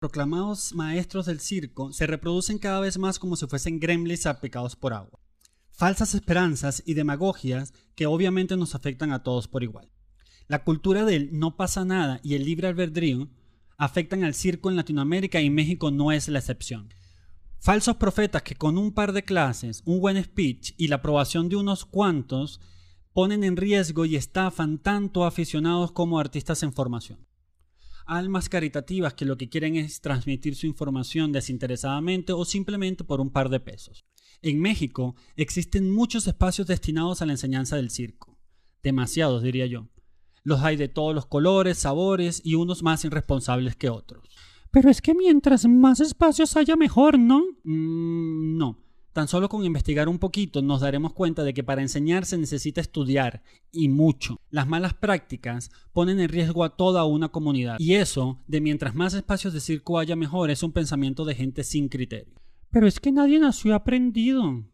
proclamados maestros del circo se reproducen cada vez más como si fuesen gremlins salpicados por agua. Falsas esperanzas y demagogias que obviamente nos afectan a todos por igual. La cultura del no pasa nada y el libre albedrío afectan al circo en Latinoamérica y México no es la excepción. Falsos profetas que con un par de clases, un buen speech y la aprobación de unos cuantos ponen en riesgo y estafan tanto aficionados como artistas en formación almas caritativas que lo que quieren es transmitir su información desinteresadamente o simplemente por un par de pesos. En México existen muchos espacios destinados a la enseñanza del circo. Demasiados, diría yo. Los hay de todos los colores, sabores y unos más irresponsables que otros. Pero es que mientras más espacios haya mejor, ¿no? Mm, no. Tan solo con investigar un poquito nos daremos cuenta de que para enseñar se necesita estudiar, y mucho. Las malas prácticas ponen en riesgo a toda una comunidad, y eso, de mientras más espacios de circo haya mejor, es un pensamiento de gente sin criterio. Pero es que nadie nació aprendido.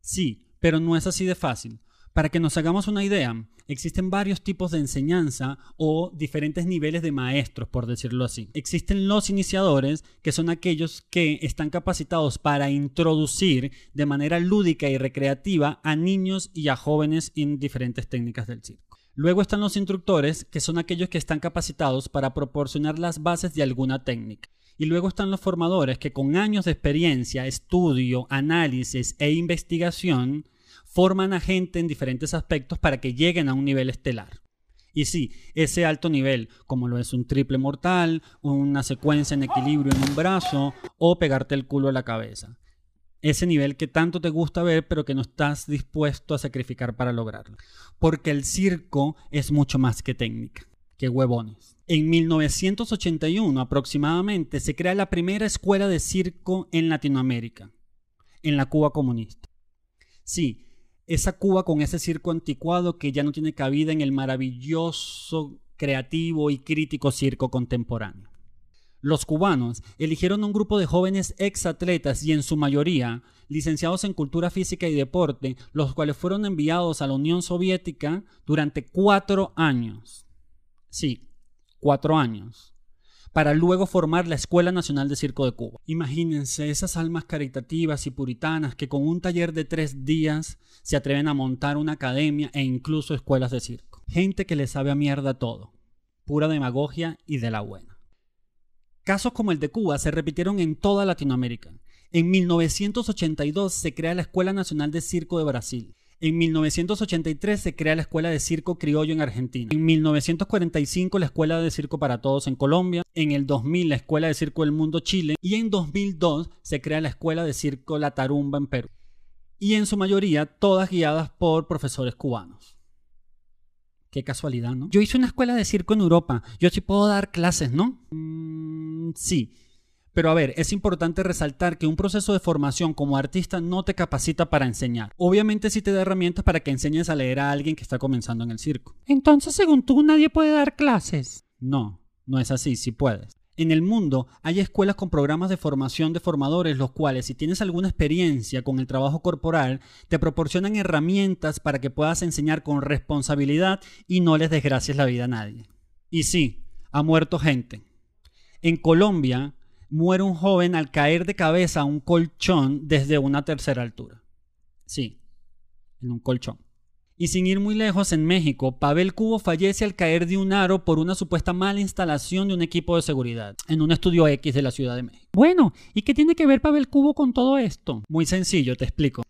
Sí, pero no es así de fácil. Para que nos hagamos una idea, existen varios tipos de enseñanza o diferentes niveles de maestros, por decirlo así. Existen los iniciadores, que son aquellos que están capacitados para introducir de manera lúdica y recreativa a niños y a jóvenes en diferentes técnicas del circo. Luego están los instructores, que son aquellos que están capacitados para proporcionar las bases de alguna técnica. Y luego están los formadores que con años de experiencia, estudio, análisis e investigación forman a gente en diferentes aspectos para que lleguen a un nivel estelar. Y sí, ese alto nivel, como lo es un triple mortal, una secuencia en equilibrio en un brazo o pegarte el culo a la cabeza. Ese nivel que tanto te gusta ver pero que no estás dispuesto a sacrificar para lograrlo. Porque el circo es mucho más que técnica. Que huevones. En 1981 aproximadamente se crea la primera escuela de circo en Latinoamérica, en la Cuba comunista. Sí, esa Cuba con ese circo anticuado que ya no tiene cabida en el maravilloso, creativo y crítico circo contemporáneo. Los cubanos eligieron un grupo de jóvenes exatletas y en su mayoría licenciados en cultura física y deporte, los cuales fueron enviados a la Unión Soviética durante cuatro años. Sí, cuatro años para luego formar la Escuela Nacional de Circo de Cuba. Imagínense esas almas caritativas y puritanas que con un taller de tres días se atreven a montar una academia e incluso escuelas de circo. Gente que le sabe a mierda todo. Pura demagogia y de la buena. Casos como el de Cuba se repitieron en toda Latinoamérica. En 1982 se crea la Escuela Nacional de Circo de Brasil. En 1983 se crea la Escuela de Circo Criollo en Argentina. En 1945 la Escuela de Circo para Todos en Colombia. En el 2000 la Escuela de Circo del Mundo Chile. Y en 2002 se crea la Escuela de Circo La Tarumba en Perú. Y en su mayoría todas guiadas por profesores cubanos. Qué casualidad, ¿no? Yo hice una escuela de circo en Europa. Yo sí puedo dar clases, ¿no? Mm, sí. Pero a ver, es importante resaltar que un proceso de formación como artista no te capacita para enseñar. Obviamente sí te da herramientas para que enseñes a leer a alguien que está comenzando en el circo. Entonces, según tú, nadie puede dar clases. No, no es así, sí puedes. En el mundo hay escuelas con programas de formación de formadores, los cuales si tienes alguna experiencia con el trabajo corporal, te proporcionan herramientas para que puedas enseñar con responsabilidad y no les desgracies la vida a nadie. Y sí, ha muerto gente. En Colombia muere un joven al caer de cabeza a un colchón desde una tercera altura. Sí, en un colchón. Y sin ir muy lejos, en México, Pavel Cubo fallece al caer de un aro por una supuesta mala instalación de un equipo de seguridad en un estudio X de la Ciudad de México. Bueno, ¿y qué tiene que ver Pavel Cubo con todo esto? Muy sencillo, te explico.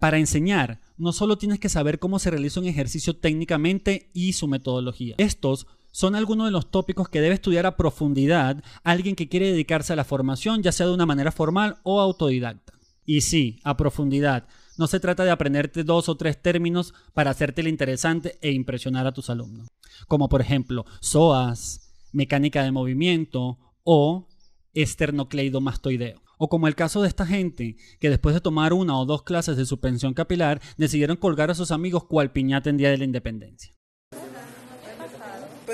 Para enseñar, no solo tienes que saber cómo se realiza un ejercicio técnicamente y su metodología. Estos son algunos de los tópicos que debe estudiar a profundidad alguien que quiere dedicarse a la formación, ya sea de una manera formal o autodidacta. Y sí, a profundidad. No se trata de aprenderte dos o tres términos para hacerte interesante e impresionar a tus alumnos. Como por ejemplo, SOAS, mecánica de movimiento o esternocleidomastoideo. O como el caso de esta gente que después de tomar una o dos clases de suspensión capilar decidieron colgar a sus amigos cual piñata en Día de la Independencia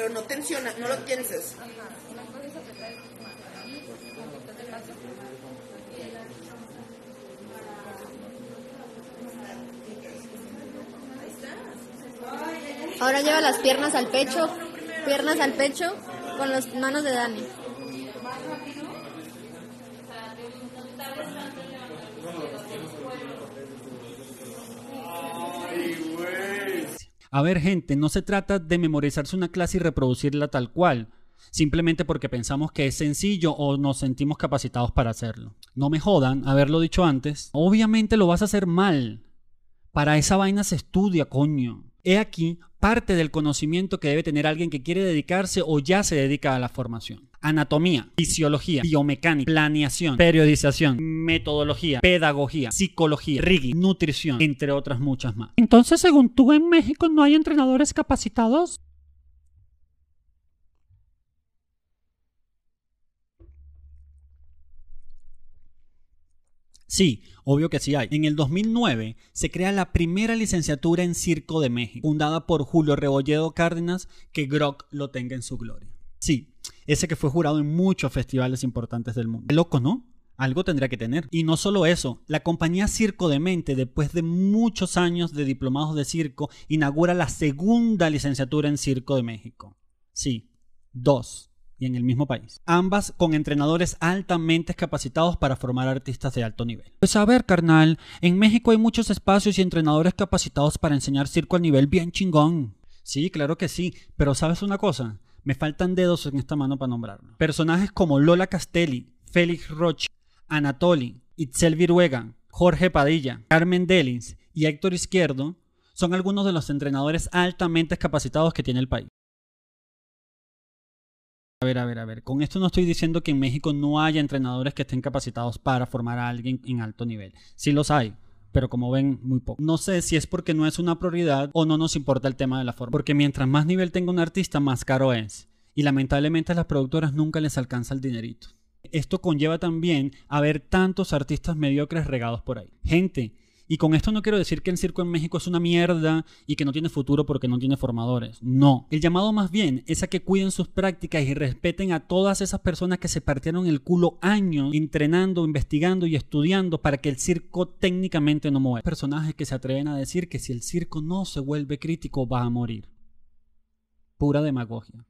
pero no tensiona, no lo tienes. Ahora lleva las piernas al pecho, piernas al pecho con las manos de Dani. A ver, gente, no se trata de memorizarse una clase y reproducirla tal cual, simplemente porque pensamos que es sencillo o nos sentimos capacitados para hacerlo. No me jodan haberlo dicho antes. Obviamente lo vas a hacer mal. Para esa vaina se estudia, coño. He aquí parte del conocimiento que debe tener alguien que quiere dedicarse o ya se dedica a la formación. Anatomía, fisiología, biomecánica, planeación, periodización, metodología, pedagogía, psicología, rigging, nutrición, entre otras muchas más. Entonces, según tú, en México no hay entrenadores capacitados. Sí, obvio que sí hay. En el 2009 se crea la primera licenciatura en Circo de México, fundada por Julio Rebolledo Cárdenas, que Grock lo tenga en su gloria. Sí, ese que fue jurado en muchos festivales importantes del mundo. Loco, ¿no? Algo tendría que tener. Y no solo eso, la compañía Circo de Mente, después de muchos años de diplomados de circo, inaugura la segunda licenciatura en Circo de México. Sí, dos y en el mismo país. Ambas con entrenadores altamente capacitados para formar artistas de alto nivel. Pues a ver, carnal, en México hay muchos espacios y entrenadores capacitados para enseñar circo al nivel bien chingón. Sí, claro que sí, pero ¿sabes una cosa? Me faltan dedos en esta mano para nombrarlo. Personajes como Lola Castelli, Félix Roche, Anatoli, Itzel Viruega, Jorge Padilla, Carmen Delins y Héctor Izquierdo son algunos de los entrenadores altamente capacitados que tiene el país. A ver, a ver, a ver. Con esto no estoy diciendo que en México no haya entrenadores que estén capacitados para formar a alguien en alto nivel. Sí los hay, pero como ven, muy poco. No sé si es porque no es una prioridad o no nos importa el tema de la forma. Porque mientras más nivel tenga un artista, más caro es. Y lamentablemente a las productoras nunca les alcanza el dinerito. Esto conlleva también a ver tantos artistas mediocres regados por ahí. Gente y con esto no quiero decir que el circo en México es una mierda y que no tiene futuro porque no tiene formadores. No. El llamado más bien es a que cuiden sus prácticas y respeten a todas esas personas que se partieron el culo años entrenando, investigando y estudiando para que el circo técnicamente no muera. Personajes que se atreven a decir que si el circo no se vuelve crítico va a morir. Pura demagogia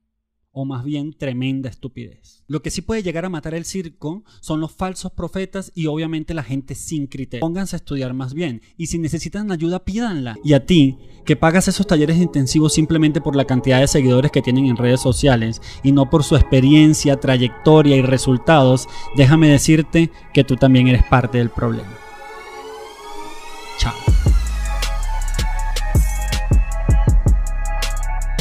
o más bien tremenda estupidez. Lo que sí puede llegar a matar el circo son los falsos profetas y obviamente la gente sin criterio. Pónganse a estudiar más bien y si necesitan ayuda pídanla. Y a ti, que pagas esos talleres intensivos simplemente por la cantidad de seguidores que tienen en redes sociales y no por su experiencia, trayectoria y resultados, déjame decirte que tú también eres parte del problema. Chao.